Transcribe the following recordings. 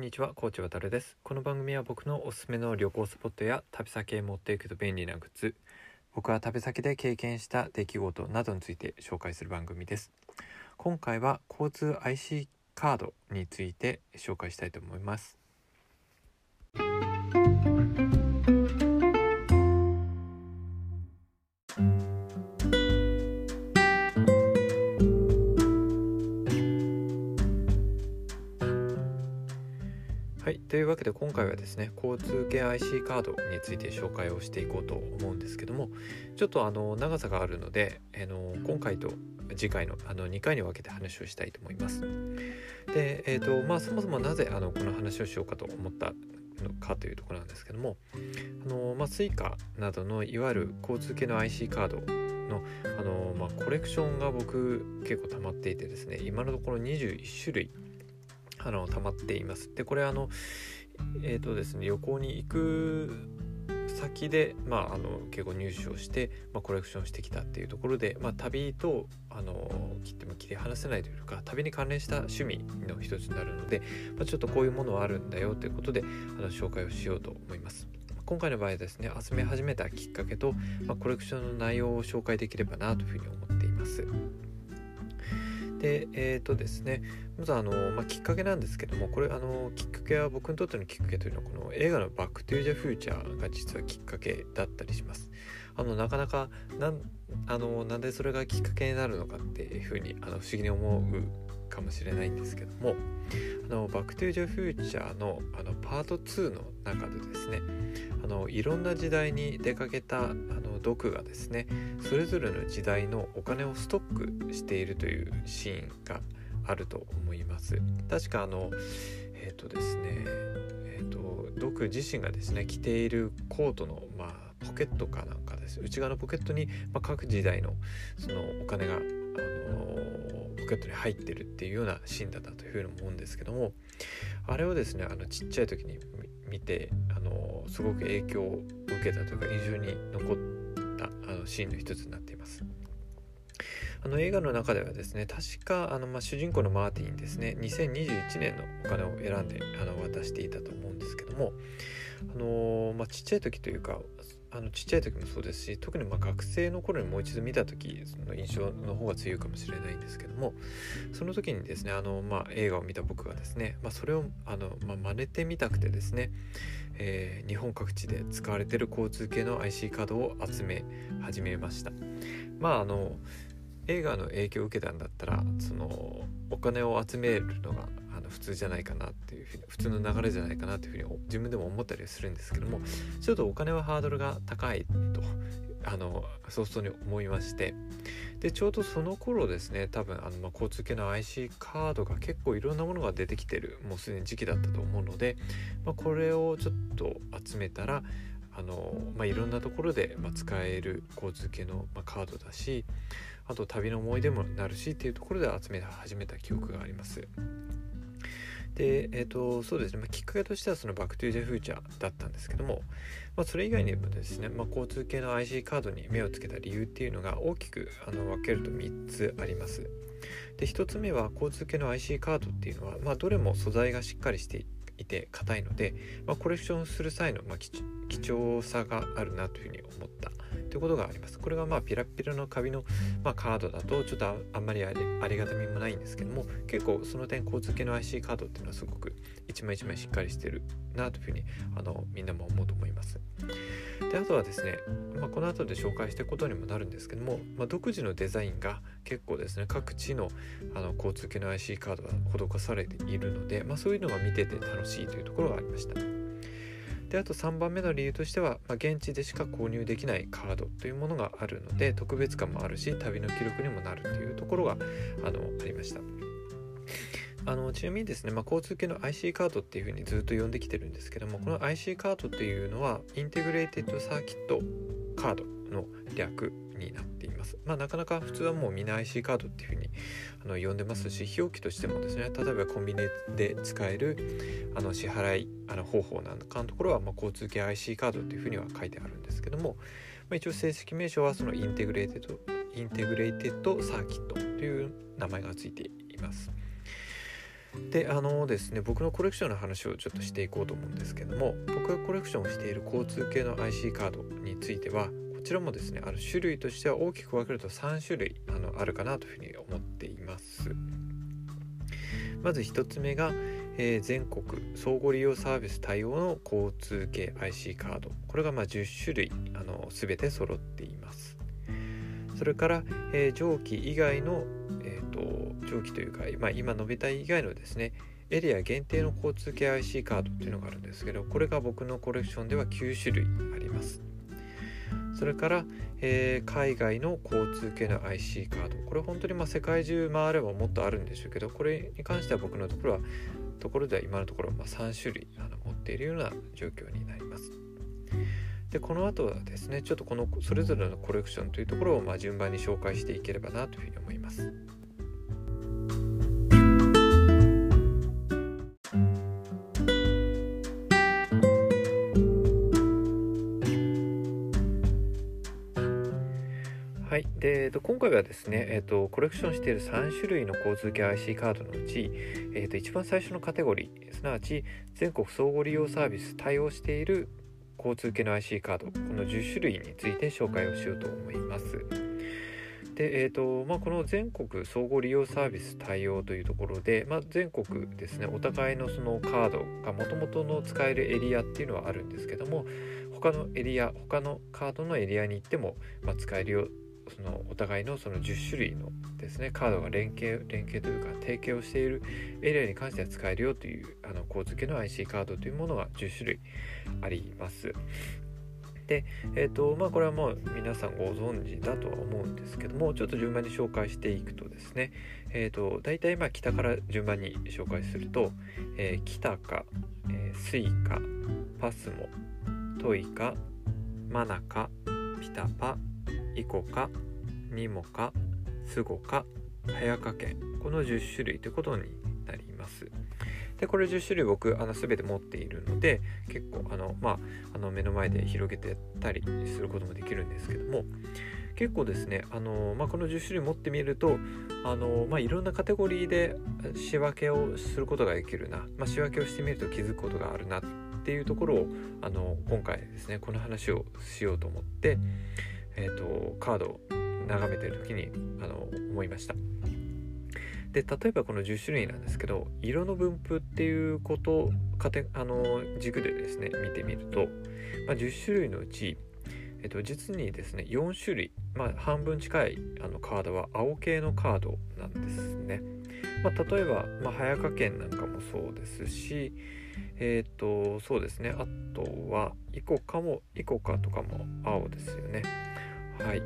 んにちは、コーチ渡るです。この番組は僕のおすすめの旅行スポットや旅先へ持っていくと便利なグッズ、僕は旅先で経験した出来事などについて紹介する番組です。今回は交通 IC カードについて紹介したいと思います。というわけで今回はですね交通系 IC カードについて紹介をしていこうと思うんですけどもちょっとあの長さがあるのであの今回と次回のあの2回に分けて話をしたいと思います。で、えーとまあ、そもそもなぜあのこの話をしようかと思ったのかというところなんですけどもあの、まあ、Suica などのいわゆる交通系の IC カードのあの、まあ、コレクションが僕結構溜まっていてですね今のところ21種類あの溜まっていますでこれあのえっ、ー、とですね旅行に行く先で、まあ、あの結構入手をして、まあ、コレクションしてきたっていうところで、まあ、旅とあの切っても切り離せないというか旅に関連した趣味の一つになるので、まあ、ちょっとこういうものはあるんだよということであの紹介をしようと思います。今回の場合ですね集め始めたきっかけと、まあ、コレクションの内容を紹介できればなというふうに思っています。でえっ、ー、とですねまずあの、まあ、きっかけなんですけどもこれあのきっかけは僕にとってのきっかけというのはこの映画の「バック・トゥ・ザ・フューチャー」が実はきっかけだったりします。あのなかなかなんあのなんでそれがきっかけになるのかっていうふうにあの不思議に思うかもしれないんですけどもあのバック・トゥ・ザ・フューチャーのあのパート2の中でですねあのいろんな時代に出かけたあのドクがですねそれぞれの時代のお金をストックしているというシーンがあると思います。確かあのえっ、とですねえっ、とドク自身がですね着ているコートのまあポケットかなんかです内側のポケットに、まあ、各時代のそのお金があのポケットに入ってるっていうようなシーンだったというふうに思うんですけどもあれをですねあのちっちゃい時に見てあのすごく影響を受けたというか印象に残ったあのシーンの一つになっています。あの映画の中ではですね確かあの、まあ、主人公のマーティンですね2021年のお金を選んであの渡していたと思うんですけどもあの、まあ、ちっちゃい時というかあのちっちゃい時もそうですし特にま学生の頃にもう一度見た時その印象の方が強いかもしれないんですけどもその時にですねあの、まあ、映画を見た僕がですね、まあ、それをあの、まあ、真似てみたくてですね、えー、日本各地で使われてる交通系の IC カードを集め始めました。まああの映画の影響を受けたんだったらそのお金を集めるのが普通じゃないかなっていうふうに普通の流れじゃないかなっていうふうに自分でも思ったりするんですけどもちょっとお金はハードルが高いとあの早々に思いましてでちょうどその頃ですね多分あの、まあ、交通系の IC カードが結構いろんなものが出てきてるもうすでに時期だったと思うので、まあ、これをちょっと集めたらあの、まあ、いろんなところで、ま、使える交通系の、ま、カードだしあと旅の思い出もなるしっていうところで集め始めた記憶があります。で、えーと、そうですね、まあ、きっかけとしてはそのバックトゥージャフューチャーだったんですけども、まあ、それ以外にもですね、まあ、交通系の IC カードに目をつけた理由っていうのが大きくあの分けると3つあります。で1つ目は交通系の IC カードっていうのは、まあ、どれも素材がしっかりしていて硬いので、ま、コレクションする際の、ま、貴重さがあるなというふうに思ったということがあります。これがまあピラピラのカビの、まあ、カードだとちょっとあんまりありがたみもないんですけども結構その点交通系の IC カードっていうのはすごく一枚一枚しっかりしてるなというふうにあのみんなも思うと思います。であとはですね、まあ、この後で紹介していくことにもなるんですけども、まあ、独自のデザインが結構ですね各地のあの交通系の IC カードが施されているので、まあ、そういうのが見てて楽しいというところがありました。であと3番目の理由としては、まあ、現地でしか購入できないカードというものがあるので特別感もあるし旅の記録にもなるというところがあのありました。あのちなみにですね、まあ、交通系の IC カードっていうふうにずっと呼んできてるんですけどもこの IC カードっていうのは Integrated Circuit Card の略になっています。まあなかなか普通はもうみんな IC カードっていうふうにあの呼んでますし表記としてもですね例えばコンビニで使えるあの支払いあの方法なんかのところは、まあ、交通系 IC カードっていうふうには書いてあるんですけども、まあ、一応正式名称はその Integrated Integrated Circuit という名前がついています。であのですね僕のコレクションの話をちょっとしていこうと思うんですけども僕がコレクションをしている交通系の IC カードについてはこちらもですねあの種類としては大きく分けると3種類あのあるかなというふうに思っています。まず1つ目が、えー、全国相互利用サービス対応の交通系 IC カード。これがまあ10種類あの全て揃っています。それから、えー、蒸気以外の、えーと、蒸気というか、まあ、今述べた以外のですねエリア限定の交通系 IC カードっていうのがあるんですけどこれが僕のコレクションでは9種類あります。それから、えー、海外の交通系の IC カードこれ本当にまあ世界中回ればもっとあるんでしょうけどこれに関しては僕のところはところでは今のところまあ3種類あの持っているような状況になりますでこの後はですねちょっとこのそれぞれのコレクションというところをまあ順番に紹介していければなというふうに思います。はい、で、えっと、今回はですね、えっと、コレクションしている3種類の交通系 IC カードのうち、えっと、一番最初のカテゴリーすなわち全国相互利用サービス対応している交通系の IC カードこの10種類について紹介をしようと思います。でえーとまあ、この全国相互利用サービス対応というところで、まあ、全国ですねお互いのそのカードがもともとの使えるエリアっていうのはあるんですけども他のエリア他のカードのエリアに行っても、まあ、使えるよそのお互いのその10種類のですねカードが連携連携というか提携をしているエリアに関しては使えるよというあの交付けの IC カードというものが10種類あります。で、えーとまあ、これはもう皆さんご存知だとは思うんですけどもちょっと順番に紹介していくとですね、えーと、大体まあ北から順番に紹介すると、えー、北か、えー、スイカパスモトイカマナカピタパイコカニモカスゴカ早川県この10種類ということになります。でこれ10種類僕あの全て持っているので結構あのまああの目の前で広げてたりすることもできるんですけども結構ですねあの、まあ、この10種類持ってみるとあの、まあ、いろんなカテゴリーで仕分けをすることができるな、まあ、仕分けをしてみると気づくことがあるなっていうところをあの今回ですねこの話をしようと思ってえーと、カードを眺めてる時にあの思いました。で例えばこの10種類なんですけど色の分布っていうことかてあの軸でですね見てみると、まあ、10種類のうち、えっと、実にですね4種類、まあ、半分近いあのカードは青系のカードなんですね。まあ、例えば、まあ、早川県なんかもそうですしえっ、ー、とそうですねあとはイコカもイコカとかも青ですよね。はい。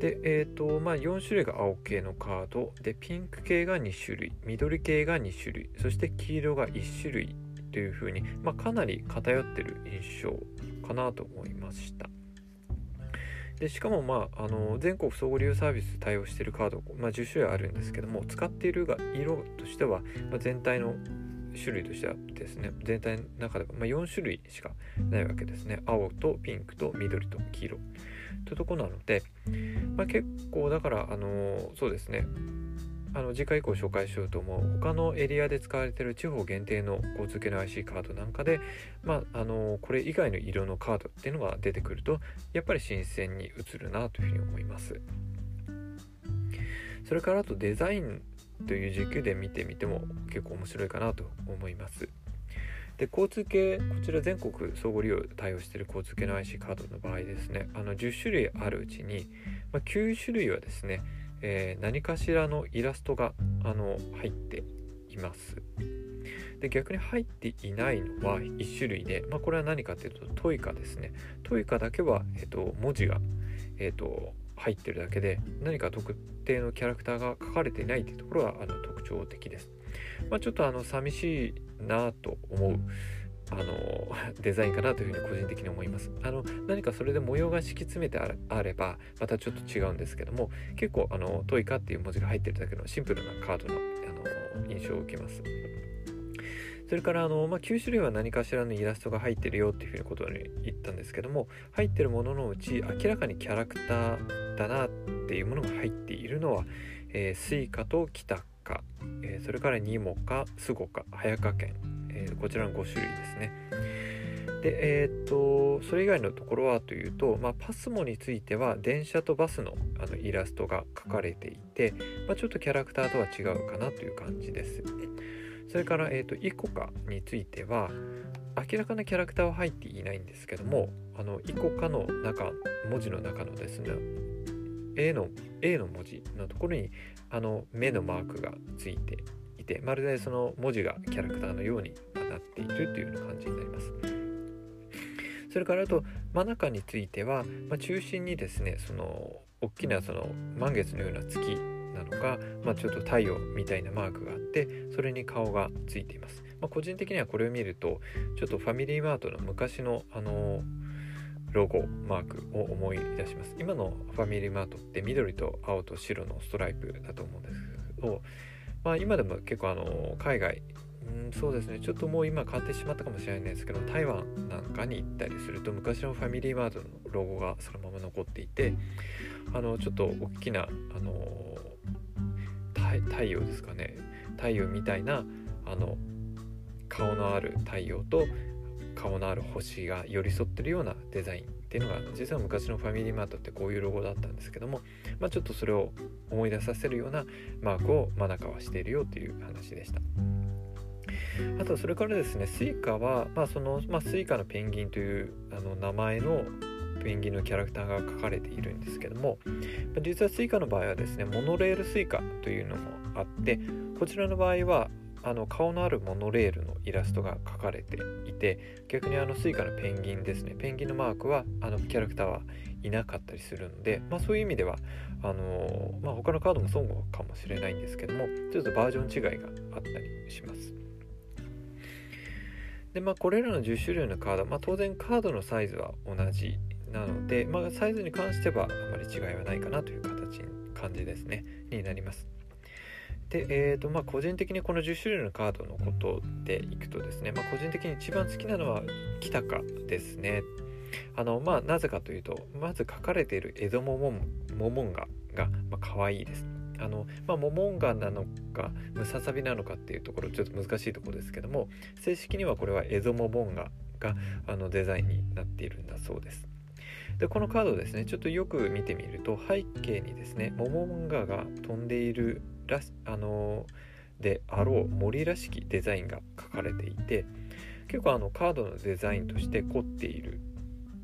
でえっ、ー、とまあ4種類が青系のカード。でピンク系が2種類。緑系が2種類。そして黄色が1種類。というふうに、まあ、かなり偏ってる印象かなと思いました。でしかも、まあ、あの全国総合利用サービス対応しているカード、まあ、10種類あるんですけども使っているが色としては、ま、全体の種類としてはですね全体の中では、まあ、4種類しかないわけですね青とピンクと緑と黄色というとこなので、まあ、結構だからあのそうですねあの次回以降紹介しようと思う他のエリアで使われている地方限定の交通系の IC カードなんかで、まあ、あのこれ以外の色のカードっていうのが出てくるとやっぱり新鮮に映るなというふうに思います。それからあとデザインという軸で見てみても結構面白いかなと思います。で交通系こちら全国相互利用対応している交通系の IC カードの場合ですね。あの10種類あるうちに、まあ、9種類はですね、えー、何かしらのイラストがあの入っています。で逆に入っていないのは1種類で、まあ、これは何かというとトイカですね。トイカだけは、えーと、文字が、えーと、入ってるだけで何か特定のキャラクターが書かれていないというところはあの特徴的です、まあ、ちょっとあの寂しいなと思うあの デザインかなというふうに個人的に思います。あの何かそれで模様が敷き詰めてあればまたちょっと違うんですけども結構あのトイカっていう文字が入ってるだけのシンプルなカードのあの印象を受けます。それからあの、まあ、9種類は何かしらのイラストが入ってるよっていうふうなことに言ったんですけども入ってるもののうち明らかにキャラクターだなっていうものが入っているのは、えー、スイカとキタカ、えー、それからニモカスゴカ早川県、えー、こちらの5種類ですね。でえー、っとそれ以外のところはというと、まあ、パスモについては電車とバスのあのイラストが描かれていて、まあ、ちょっとキャラクターとは違うかなという感じです。それから、えーと、イコカについては明らかなキャラクターは入っていないんですけどもあのイコカの中文字の中のですね A の A の文字のところにあの目のマークがついていてまるでその文字がキャラクターのようになっているというような感じになります。それからあと真中については、まあ、中心にですねその大きなその満月のような月なのか、まあ、ちょっと太陽みたいなマークがあってそれに顔がついています、ま、個人的にはこれを見るとちょっとファミリーマートの昔のあのロゴマークを思い出します。今のファミリーマートって緑と青と白のストライプだと思うんですけど、まあ、今でも結構あの海外うんそうですね。ちょっともう今変わってしまったかもしれないですけど台湾なんかに行ったりすると昔のファミリーマートのロゴがそのまま残っていてあのちょっと大きなあの太陽ですかね。太陽みたいなあの顔のある太陽と顔のある星が寄り添ってるようなデザインっていうのが実は昔のファミリーマートってこういうロゴだったんですけども、まあ、ちょっとそれを思い出させるようなマークをマナカはしているよという話でした。あとそれからですねスイカは、まあそのまあ、スイカのペンギンというあの名前のペンギンのキャラクターが描かれているんですけども実はスイカの場合はですねモノレールスイカというのもあってこちらの場合はあの顔のあるモノレールのイラストが描かれていて逆にあのスイカのペンギンですねペンギンのマークはあのキャラクターはいなかったりするので、まあ、そういう意味ではあのー、まあ、他のカードもそうかもしれないんですけどもちょっとバージョン違いがあったりします。でまあこれらの10種類のカード、まあ、当然カードのサイズは同じなので、まあ、サイズに関してはあまり違いはないかなという形感じですねになります。で、えーとまあ、個人的にこの10種類のカードのことでいくとですね、まあ、個人的に一番好きなのは北かですね。あのまあ、なぜかというとまず書かれているエゾモモンモモンガが、まあ、可愛いです。あのまあ、モモンガなのかムササビなのかっていうところちょっと難しいところですけども正式にはこれはエゾモモンガがあのデザインになっているんだそうです。でこのカードですねちょっとよく見てみると背景にですねモモンガが飛んでいるらあのであろう森らしきデザインが書かれていて結構あのカードのデザインとして凝っている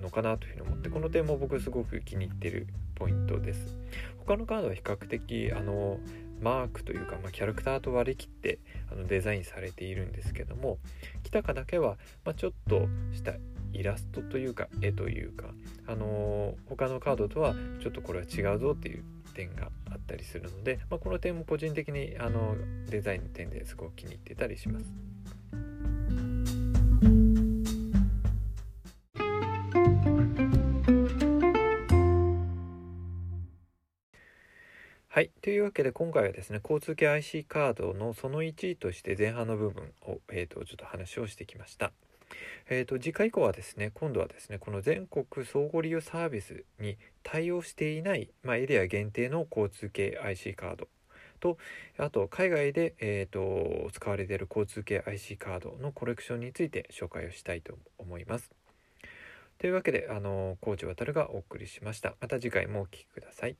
のかなというふうに思ってこの点も僕すごく気に入ってるポイントです。他のカードは比較的あのマークというか、まあ、キャラクターと割り切ってあのデザインされているんですけども北かだけは、まあ、ちょっとしたイラストというか絵というか、あの、他のカードとはちょっとこれは違うぞっていう点があったりするので、まあ、この点も個人的にあのデザインの点ですごく気に入ってたりします。はい。というわけで今回はですね、交通系 IC カードのその1位として前半の部分を、えーと、ちょっと話をしてきました。えーと、次回以降はですね今度はですねこの全国相互利用サービスに対応していない、まあ、エリア限定の交通系 IC カードとあと海外で、えーと、使われている交通系 IC カードのコレクションについて紹介をしたいと思います。というわけで、あの、コーチ渡がお送りしました。また次回もお聴きください。